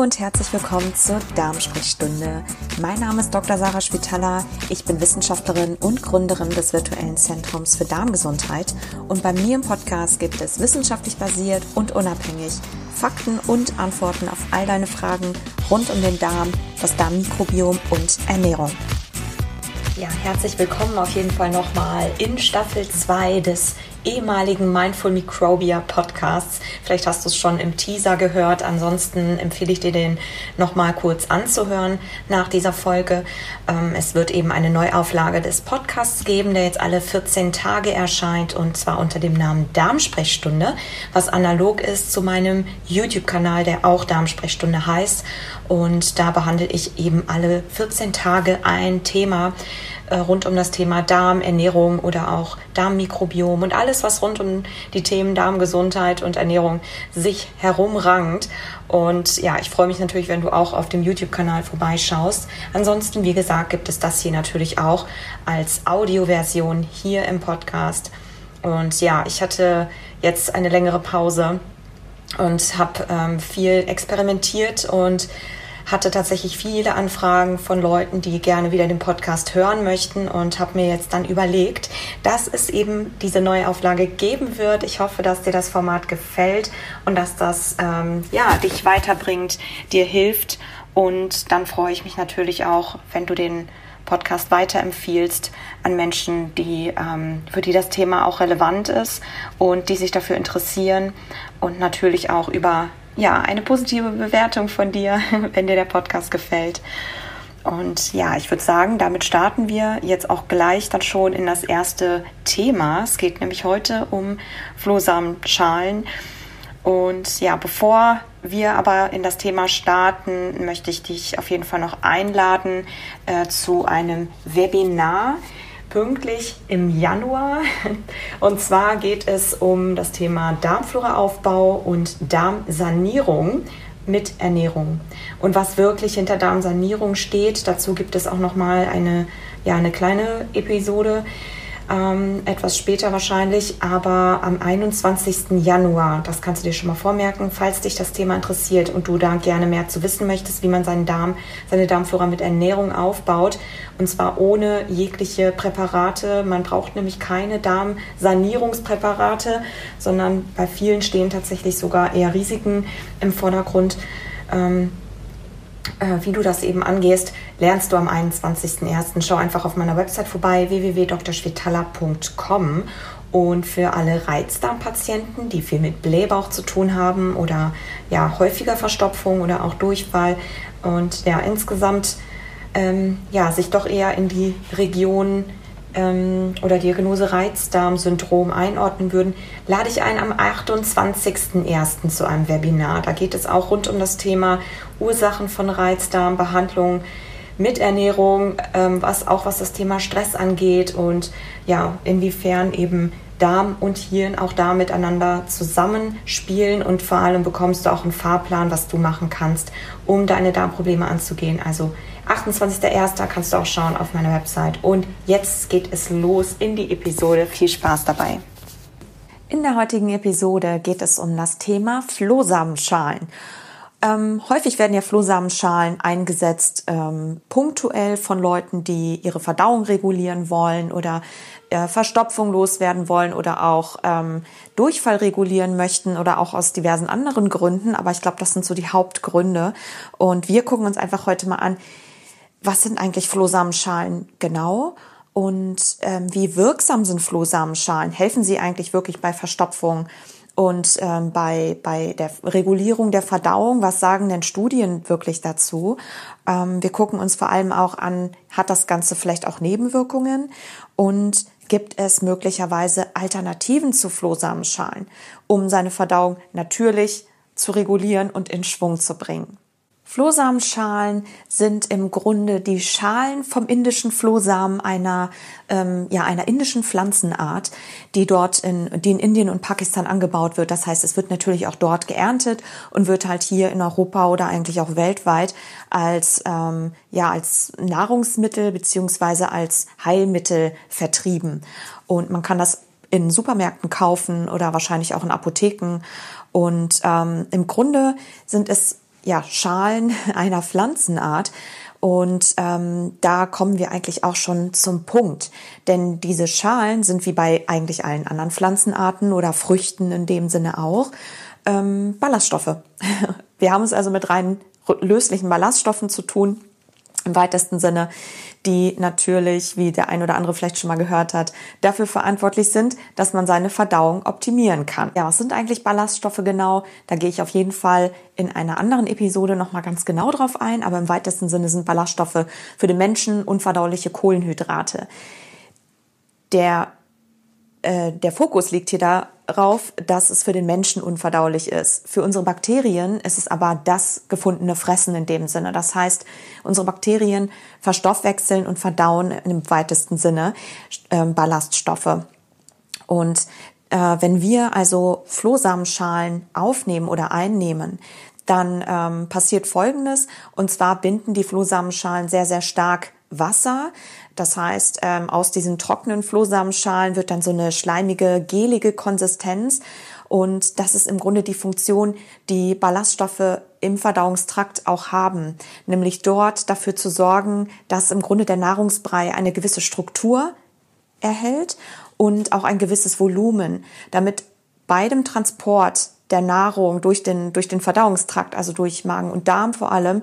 Und herzlich willkommen zur Darmsprechstunde. Mein Name ist Dr. Sarah Spitaler. Ich bin Wissenschaftlerin und Gründerin des virtuellen Zentrums für Darmgesundheit. Und bei mir im Podcast gibt es wissenschaftlich basiert und unabhängig Fakten und Antworten auf all deine Fragen rund um den Darm, das Darmmikrobiom und Ernährung. Ja, herzlich willkommen auf jeden Fall nochmal in Staffel 2 des ehemaligen Mindful Microbia Podcasts. Vielleicht hast du es schon im Teaser gehört. Ansonsten empfehle ich dir den nochmal kurz anzuhören nach dieser Folge. Ähm, es wird eben eine Neuauflage des Podcasts geben, der jetzt alle 14 Tage erscheint und zwar unter dem Namen Darmsprechstunde, was analog ist zu meinem YouTube-Kanal, der auch Darmsprechstunde heißt. Und da behandle ich eben alle 14 Tage ein Thema, rund um das Thema Darm, Ernährung oder auch Darmmikrobiom und alles, was rund um die Themen Darmgesundheit und Ernährung sich herumrangt. Und ja, ich freue mich natürlich, wenn du auch auf dem YouTube-Kanal vorbeischaust. Ansonsten, wie gesagt, gibt es das hier natürlich auch als Audioversion hier im Podcast. Und ja, ich hatte jetzt eine längere Pause und habe ähm, viel experimentiert und hatte tatsächlich viele Anfragen von Leuten, die gerne wieder den Podcast hören möchten und habe mir jetzt dann überlegt, dass es eben diese neue Auflage geben wird. Ich hoffe, dass dir das Format gefällt und dass das ähm, ja dich weiterbringt, dir hilft und dann freue ich mich natürlich auch, wenn du den Podcast weiterempfiehlst an Menschen, die, ähm, für die das Thema auch relevant ist und die sich dafür interessieren und natürlich auch über ja, eine positive Bewertung von dir, wenn dir der Podcast gefällt. Und ja, ich würde sagen, damit starten wir jetzt auch gleich dann schon in das erste Thema. Es geht nämlich heute um Flohsamenschalen. Und ja, bevor wir aber in das Thema starten, möchte ich dich auf jeden Fall noch einladen äh, zu einem Webinar, pünktlich im Januar. Und zwar geht es um das Thema Darmfloraufbau und Darmsanierung mit Ernährung. Und was wirklich hinter Darmsanierung steht, dazu gibt es auch noch mal eine ja eine kleine Episode ähm, etwas später wahrscheinlich, aber am 21. Januar, das kannst du dir schon mal vormerken, falls dich das Thema interessiert und du da gerne mehr zu wissen möchtest, wie man seinen Darm, seine Darmflora mit Ernährung aufbaut und zwar ohne jegliche Präparate. Man braucht nämlich keine Darmsanierungspräparate, sondern bei vielen stehen tatsächlich sogar eher Risiken im Vordergrund. Ähm, äh, wie du das eben angehst, lernst du am 21.01. Schau einfach auf meiner Website vorbei, www.drschwetala.com. Und für alle Reizdarmpatienten, die viel mit Blähbauch zu tun haben oder ja häufiger Verstopfung oder auch Durchfall und ja insgesamt ähm, ja sich doch eher in die Region ähm, oder Diagnose Reizdarmsyndrom einordnen würden, lade ich ein am 28.01. zu einem Webinar. Da geht es auch rund um das Thema Ursachen von Reizdarm, Behandlung mit Ernährung, ähm, was auch was das Thema Stress angeht und ja, inwiefern eben Darm und Hirn auch da miteinander zusammenspielen und vor allem bekommst du auch einen Fahrplan, was du machen kannst, um deine Darmprobleme anzugehen. Also 28.01. kannst du auch schauen auf meiner Website. Und jetzt geht es los in die Episode. Viel Spaß dabei. In der heutigen Episode geht es um das Thema Flohsamenschalen. Ähm, häufig werden ja Flohsamenschalen eingesetzt ähm, punktuell von Leuten, die ihre Verdauung regulieren wollen oder äh, Verstopfung loswerden wollen oder auch ähm, Durchfall regulieren möchten oder auch aus diversen anderen Gründen. Aber ich glaube, das sind so die Hauptgründe. Und wir gucken uns einfach heute mal an, was sind eigentlich Flohsamenschalen genau und ähm, wie wirksam sind Flohsamenschalen? Helfen sie eigentlich wirklich bei Verstopfung und ähm, bei, bei der Regulierung der Verdauung? Was sagen denn Studien wirklich dazu? Ähm, wir gucken uns vor allem auch an, hat das Ganze vielleicht auch Nebenwirkungen und gibt es möglicherweise Alternativen zu Flohsamenschalen, um seine Verdauung natürlich zu regulieren und in Schwung zu bringen. Flohsamenschalen sind im Grunde die Schalen vom indischen Flohsamen einer ähm, ja einer indischen Pflanzenart, die dort in die in Indien und Pakistan angebaut wird. Das heißt, es wird natürlich auch dort geerntet und wird halt hier in Europa oder eigentlich auch weltweit als ähm, ja als Nahrungsmittel beziehungsweise als Heilmittel vertrieben. Und man kann das in Supermärkten kaufen oder wahrscheinlich auch in Apotheken. Und ähm, im Grunde sind es ja, Schalen einer Pflanzenart. Und ähm, da kommen wir eigentlich auch schon zum Punkt. Denn diese Schalen sind wie bei eigentlich allen anderen Pflanzenarten oder Früchten in dem Sinne auch ähm, Ballaststoffe. Wir haben es also mit rein löslichen Ballaststoffen zu tun im weitesten Sinne, die natürlich, wie der ein oder andere vielleicht schon mal gehört hat, dafür verantwortlich sind, dass man seine Verdauung optimieren kann. Ja, was sind eigentlich Ballaststoffe genau? Da gehe ich auf jeden Fall in einer anderen Episode nochmal ganz genau drauf ein, aber im weitesten Sinne sind Ballaststoffe für den Menschen unverdauliche Kohlenhydrate. Der äh, der Fokus liegt hier darauf, dass es für den Menschen unverdaulich ist. Für unsere Bakterien ist es aber das gefundene Fressen in dem Sinne. Das heißt, unsere Bakterien verstoffwechseln und verdauen im weitesten Sinne äh, Ballaststoffe. Und äh, wenn wir also Flohsamenschalen aufnehmen oder einnehmen, dann ähm, passiert Folgendes. Und zwar binden die Flohsamenschalen sehr, sehr stark Wasser. Das heißt, ähm, aus diesen trockenen Flohsamenschalen wird dann so eine schleimige, gelige Konsistenz. Und das ist im Grunde die Funktion, die Ballaststoffe im Verdauungstrakt auch haben, nämlich dort dafür zu sorgen, dass im Grunde der Nahrungsbrei eine gewisse Struktur erhält und auch ein gewisses Volumen, damit bei dem Transport der Nahrung durch den, durch den Verdauungstrakt, also durch Magen und Darm vor allem,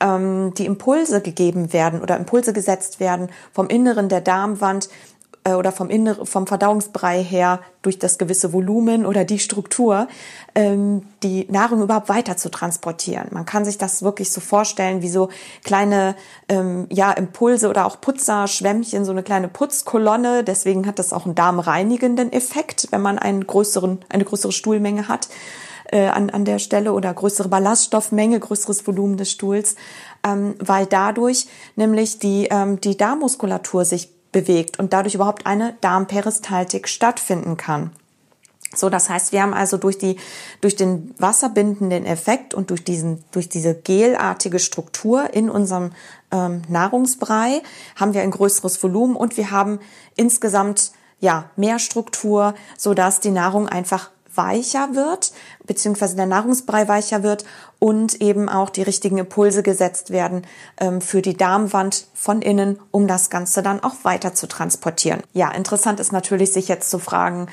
ähm, die Impulse gegeben werden oder Impulse gesetzt werden vom Inneren der Darmwand oder vom Inneren, vom Verdauungsbrei her durch das gewisse Volumen oder die Struktur, ähm, die Nahrung überhaupt weiter zu transportieren. Man kann sich das wirklich so vorstellen wie so kleine ähm, ja, Impulse oder auch Putzerschwämmchen, so eine kleine Putzkolonne. Deswegen hat das auch einen darmreinigenden Effekt, wenn man einen größeren, eine größere Stuhlmenge hat äh, an, an der Stelle oder größere Ballaststoffmenge, größeres Volumen des Stuhls, ähm, weil dadurch nämlich die, ähm, die Darmmuskulatur sich bewegt und dadurch überhaupt eine Darmperistaltik stattfinden kann. So, das heißt, wir haben also durch die, durch den wasserbindenden Effekt und durch diesen, durch diese gelartige Struktur in unserem ähm, Nahrungsbrei haben wir ein größeres Volumen und wir haben insgesamt ja mehr Struktur, so dass die Nahrung einfach weicher wird, beziehungsweise der Nahrungsbrei weicher wird und eben auch die richtigen Impulse gesetzt werden ähm, für die Darmwand von innen, um das Ganze dann auch weiter zu transportieren. Ja, interessant ist natürlich, sich jetzt zu fragen,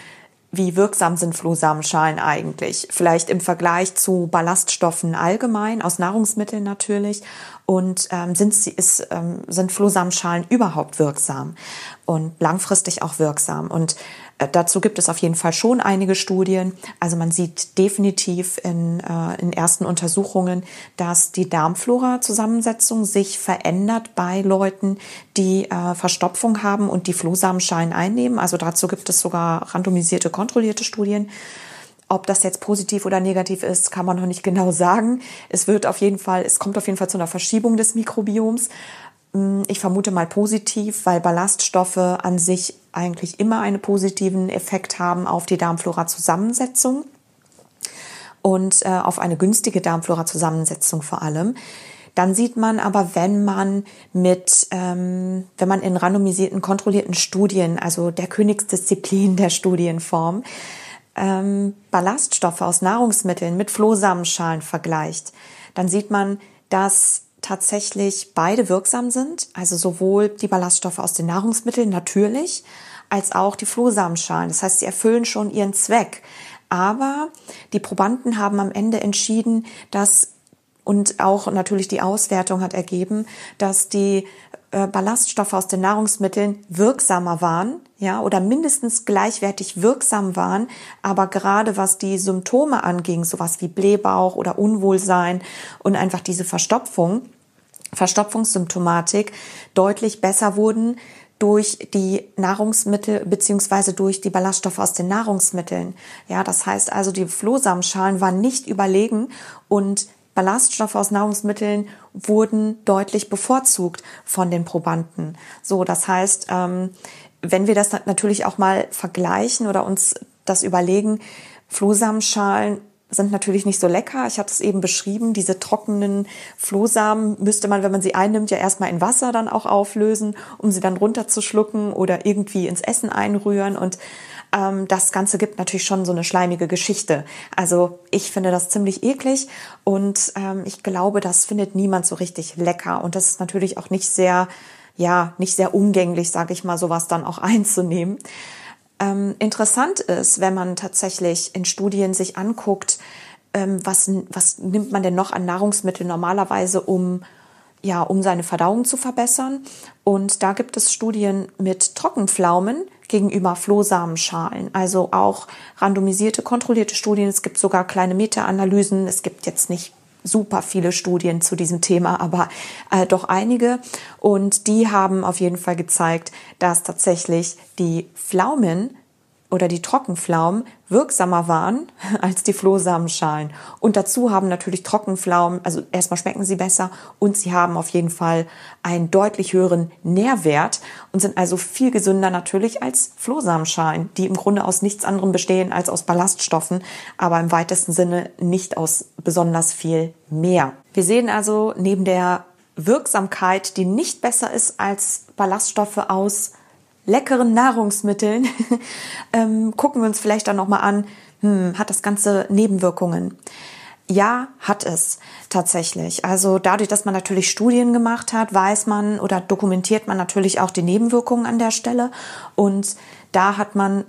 wie wirksam sind Flohsamenschalen eigentlich? Vielleicht im Vergleich zu Ballaststoffen allgemein, aus Nahrungsmitteln natürlich. Und ähm, sind, sie, ist, ähm, sind Flohsamenschalen überhaupt wirksam und langfristig auch wirksam? Und dazu gibt es auf jeden Fall schon einige Studien. Also man sieht definitiv in, äh, in ersten Untersuchungen, dass die Darmflora-Zusammensetzung sich verändert bei Leuten, die äh, Verstopfung haben und die Flohsamenschalen einnehmen. Also dazu gibt es sogar randomisierte, kontrollierte Studien. Ob das jetzt positiv oder negativ ist, kann man noch nicht genau sagen. Es wird auf jeden Fall, es kommt auf jeden Fall zu einer Verschiebung des Mikrobioms. Hm, ich vermute mal positiv, weil Ballaststoffe an sich eigentlich immer einen positiven Effekt haben auf die Darmflora-Zusammensetzung und äh, auf eine günstige Darmflora-Zusammensetzung vor allem. Dann sieht man aber, wenn man mit, ähm, wenn man in randomisierten, kontrollierten Studien, also der Königsdisziplin der Studienform, ähm, Ballaststoffe aus Nahrungsmitteln mit Flohsamenschalen vergleicht, dann sieht man, dass tatsächlich beide wirksam sind, also sowohl die Ballaststoffe aus den Nahrungsmitteln natürlich, als auch die Flohsamenschalen. Das heißt, sie erfüllen schon ihren Zweck. Aber die Probanden haben am Ende entschieden, dass und auch natürlich die Auswertung hat ergeben, dass die Ballaststoffe aus den Nahrungsmitteln wirksamer waren, ja, oder mindestens gleichwertig wirksam waren, aber gerade was die Symptome anging, sowas wie Blähbauch oder Unwohlsein und einfach diese Verstopfung, Verstopfungssymptomatik deutlich besser wurden durch die Nahrungsmittel beziehungsweise durch die Ballaststoffe aus den Nahrungsmitteln. Ja, das heißt also, die Flohsamenschalen waren nicht überlegen und Ballaststoffe aus Nahrungsmitteln wurden deutlich bevorzugt von den Probanden. So, das heißt, ähm, wenn wir das natürlich auch mal vergleichen oder uns das überlegen, Flohsamenschalen sind natürlich nicht so lecker. Ich hatte es eben beschrieben, diese trockenen Flohsamen müsste man, wenn man sie einnimmt, ja erstmal in Wasser dann auch auflösen, um sie dann runterzuschlucken oder irgendwie ins Essen einrühren. Und Ähm, das Ganze gibt natürlich schon so eine schleimige Geschichte. Also ich finde das ziemlich eklig und ähm, ich glaube, das findet niemand so richtig lecker. Und das ist natürlich auch nicht sehr, ja, nicht sehr umgänglich, sage ich mal, sowas dann auch einzunehmen. Ähm, interessant ist, wenn man tatsächlich in Studien sich anguckt, ähm, was, was nimmt man denn noch an Nahrungsmitteln normalerweise, um ja, um seine Verdauung zu verbessern. Und da gibt es Studien mit Trockenpflaumen gegenüber Flohsamenschalen. Also auch randomisierte, kontrollierte Studien. Es gibt sogar kleine Meta-Analysen. Es gibt jetzt nicht super viele Studien zu diesem Thema, aber äh, doch einige. Und die haben auf jeden Fall gezeigt, dass tatsächlich die Pflaumen oder die Trockenpflaumen wirksamer waren als die Flohsamenschalen. Und dazu haben natürlich Trockenpflaumen, also erstmal schmecken sie besser und sie haben auf jeden Fall einen deutlich höheren Nährwert und sind also viel gesünder natürlich als Flohsamenschalen, die im Grunde aus nichts anderem bestehen als aus Ballaststoffen, aber im weitesten Sinne nicht aus besonders viel mehr. Wir sehen also neben der Wirksamkeit, die nicht besser ist als Ballaststoffe aus leckeren Nahrungsmitteln ähm, gucken wir uns vielleicht dann nochmal an, hm, hat das Ganze Nebenwirkungen? Ja, hat es tatsächlich. Also dadurch, dass man natürlich Studien gemacht hat, weiß man oder dokumentiert man natürlich auch die Nebenwirkungen an der Stelle. Und da hat man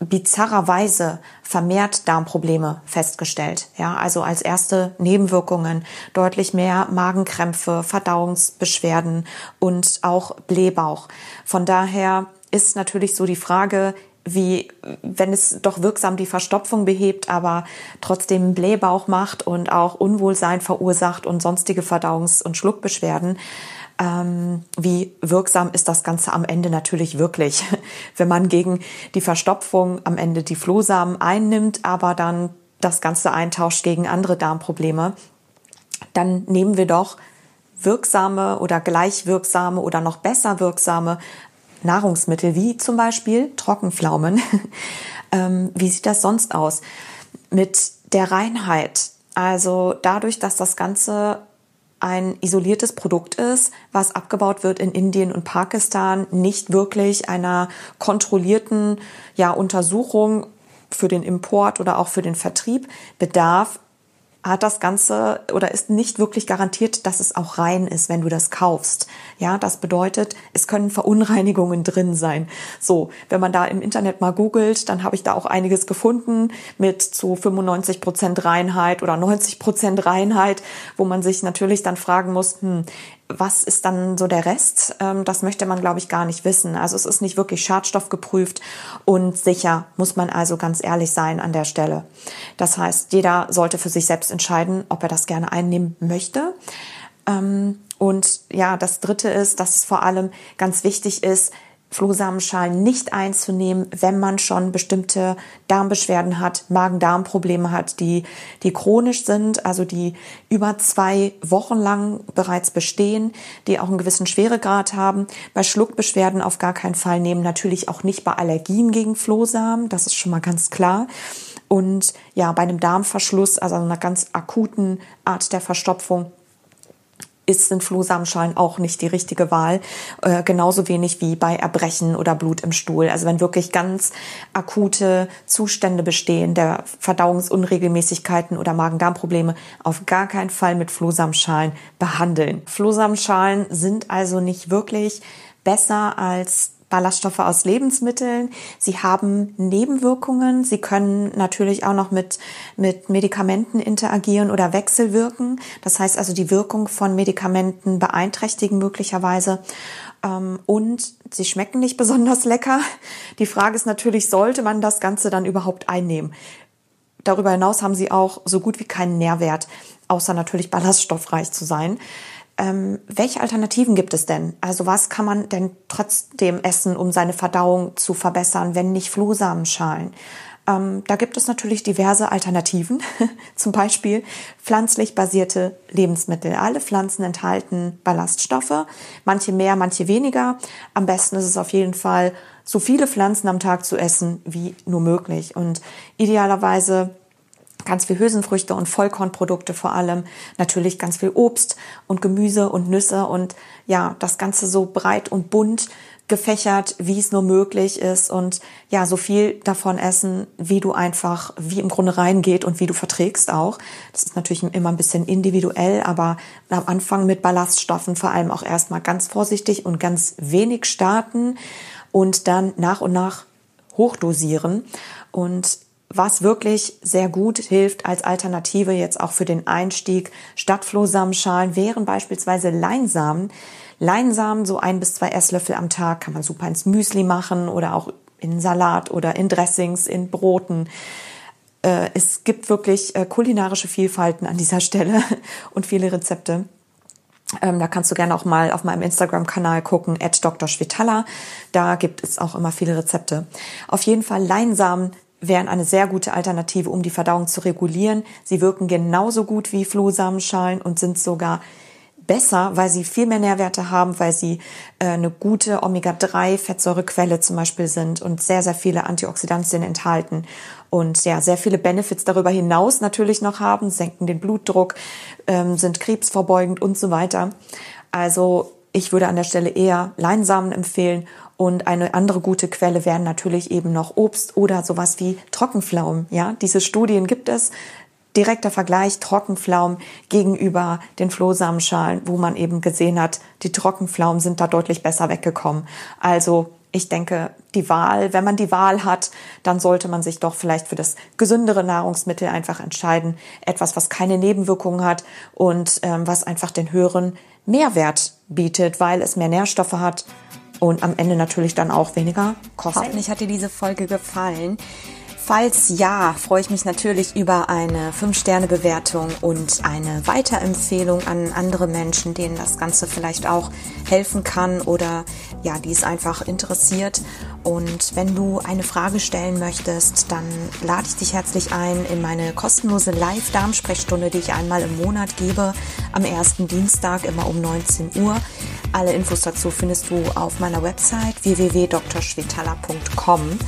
bizarrerweise vermehrt Darmprobleme festgestellt. Ja, also als erste Nebenwirkungen deutlich mehr Magenkrämpfe, Verdauungsbeschwerden und auch Blähbauch. Von daher ist natürlich so die Frage, wie, wenn es doch wirksam die Verstopfung behebt, aber trotzdem Blähbauch macht und auch Unwohlsein verursacht und sonstige Verdauungs- und Schluckbeschwerden, ähm, wie wirksam ist das Ganze am Ende natürlich wirklich, wenn man gegen die Verstopfung am Ende die Flohsamen einnimmt, aber dann das Ganze eintauscht gegen andere Darmprobleme, dann nehmen wir doch wirksame oder gleich wirksame oder noch besser wirksame Nahrungsmittel, wie zum Beispiel Trockenpflaumen. ähm, wie sieht das sonst aus? Mit der Reinheit. Also dadurch, dass das Ganze ein isoliertes Produkt ist, was abgebaut wird in Indien und Pakistan, nicht wirklich einer kontrollierten ja, Untersuchung für den Import oder auch für den Vertrieb bedarf, hat das Ganze oder ist nicht wirklich garantiert, dass es auch rein ist, wenn du das kaufst. Ja, das bedeutet, es können Verunreinigungen drin sein. So, wenn man da im Internet mal googelt, dann habe ich da auch einiges gefunden mit zu 95 Prozent Reinheit oder 90 Prozent Reinheit, wo man sich natürlich dann fragen muss, hm, was ist dann so der Rest? Ähm, das möchte man, glaube ich, gar nicht wissen. Also es ist nicht wirklich schadstoffgeprüft und sicher, muss man also ganz ehrlich sein an der Stelle. Das heißt, jeder sollte für sich selbst entscheiden, ob er das gerne einnehmen möchte. Ähm, und ja, das Dritte ist, dass es vor allem ganz wichtig ist, Flohsamenschalen nicht einzunehmen, wenn man schon bestimmte Darmbeschwerden hat, Magen-Darm-Probleme hat, die, die chronisch sind, also die über zwei Wochen lang bereits bestehen, die auch einen gewissen Schweregrad haben. Bei Schluckbeschwerden auf gar keinen Fall nehmen, natürlich auch nicht bei Allergien gegen Flohsamen, das ist schon mal ganz klar. Und ja, bei einem Darmverschluss, also einer ganz akuten Art der Verstopfung, ist, sind Flohsamenschalen auch nicht die richtige Wahl. Äh, genauso wenig wie bei Erbrechen oder Blut im Stuhl. Also wenn wirklich ganz akute Zustände bestehen, der Verdauungsunregelmäßigkeiten oder Magen-Darm-Probleme, auf gar keinen Fall mit Flohsamenschalen behandeln. Flohsamenschalen sind also nicht wirklich besser als Ballaststoffe aus Lebensmitteln. Sie haben Nebenwirkungen. Sie können natürlich auch noch mit, mit Medikamenten interagieren oder wechselwirken. Das heißt also, die Wirkung von Medikamenten beeinträchtigen möglicherweise. Ähm, und sie schmecken nicht besonders lecker. Die Frage ist natürlich, sollte man das Ganze dann überhaupt einnehmen? Darüber hinaus haben sie auch so gut wie keinen Nährwert, außer natürlich ballaststoffreich zu sein. Ähm, welche Alternativen gibt es denn? Also was kann man denn trotzdem essen, um seine Verdauung zu verbessern, wenn nicht Flohsamenschalen? Ähm, da gibt es natürlich diverse Alternativen, zum Beispiel pflanzlich basierte Lebensmittel. Alle Pflanzen enthalten Ballaststoffe, manche mehr, manche weniger. Am besten ist es auf jeden Fall, so viele Pflanzen am Tag zu essen wie nur möglich und idealerweise ganz viel Hülsenfrüchte und Vollkornprodukte vor allem, natürlich ganz viel Obst und Gemüse und Nüsse und ja, das Ganze so breit und bunt gefächert, wie es nur möglich ist. Und ja, so viel davon essen, wie du einfach, wie im Grunde reingeht und wie du verträgst auch. Das ist natürlich immer ein bisschen individuell, aber am Anfang mit Ballaststoffen vor allem auch erstmal ganz vorsichtig und ganz wenig starten und dann nach und nach hochdosieren. Und was wirklich sehr gut hilft als Alternative jetzt auch für den Einstieg statt Flohsamenschalen wären beispielsweise Leinsamen. Leinsamen, so ein bis zwei Esslöffel am Tag, kann man super ins Müsli machen oder auch in Salat oder in Dressings, in Broten. Äh, es gibt wirklich äh, kulinarische Vielfalten an dieser Stelle und viele Rezepte. Ähm, da kannst du gerne auch mal auf meinem Instagram-Kanal gucken, at Dr. Schwitala. Da gibt es auch immer viele Rezepte. Auf jeden Fall Leinsamen wären eine sehr gute Alternative, um die Verdauung zu regulieren. Sie wirken genauso gut wie Flohsamenschalen und sind sogar besser, weil sie viel mehr Nährwerte haben, weil sie äh, eine gute Omega-3-Fettsäurequelle zum Beispiel sind und sehr, sehr viele Antioxidantien enthalten und ja, sehr viele Benefits darüber hinaus natürlich noch haben, senken den Blutdruck, ähm, sind krebsvorbeugend und so weiter. Also ich würde an der Stelle eher Leinsamen empfehlen und eine andere gute Quelle wären natürlich eben noch Obst oder sowas wie Trockenpflaumen. Ja, diese Studien gibt es. Direkter Vergleich Trockenpflaumen gegenüber den Flohsamenschalen, wo man eben gesehen hat, die Trockenpflaumen sind da deutlich besser weggekommen. Also ich denke, die Wahl, wenn man die Wahl hat, dann sollte man sich doch vielleicht für das gesündere Nahrungsmittel einfach entscheiden. Etwas, was keine Nebenwirkungen hat und ähm, was einfach den höheren Mehrwert bietet, weil es mehr Nährstoffe hat und am Ende natürlich dann auch weniger kostet. Hoffentlich hat dir diese Folge gefallen. Falls ja, freue ich mich natürlich über eine 5-Sterne-Bewertung und eine Weiterempfehlung an andere Menschen, denen das Ganze vielleicht auch helfen kann oder ja, die es einfach interessiert. Und wenn du eine Frage stellen möchtest, dann lade ich dich herzlich ein in meine kostenlose Live-Darmsprechstunde, die ich einmal im Monat gebe, am ersten Dienstag immer um 19 Uhr. Alle Infos dazu findest du auf meiner Website www.drschwetala.com.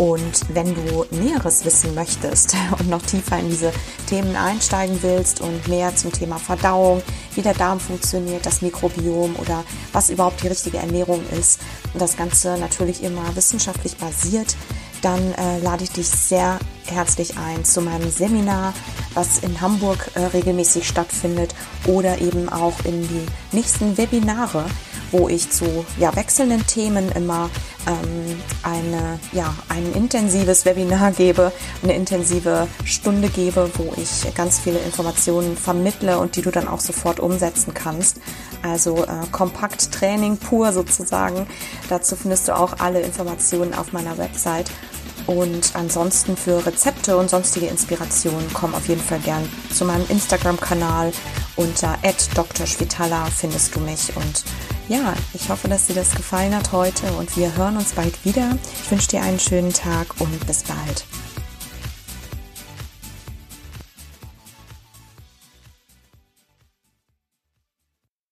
Und wenn du Näheres wissen möchtest und noch tiefer in diese Themen einsteigen willst und mehr zum Thema Verdauung, wie der Darm funktioniert, das Mikrobiom oder was überhaupt die richtige Ernährung ist, und das Ganze natürlich immer wissenschaftlich basiert, dann äh, lade ich dich sehr herzlich ein zu meinem Seminar, was in Hamburg äh, regelmäßig stattfindet oder eben auch in die nächsten Webinare, wo ich zu ja, wechselnden Themen immer ähm, eine, ja, ein intensives Webinar gebe, eine intensive Stunde gebe, wo ich ganz viele Informationen vermittle und die du dann auch sofort umsetzen kannst. Also äh, kompakt Training pur sozusagen. Dazu findest du auch alle Informationen auf meiner Website. Und ansonsten für Rezepte und sonstige Inspirationen komm auf jeden Fall gern zu meinem Instagram-Kanal unter @drschwitala findest du mich und ja, ich hoffe, dass dir das gefallen hat heute und wir hören uns bald wieder. Ich wünsche dir einen schönen Tag und bis bald.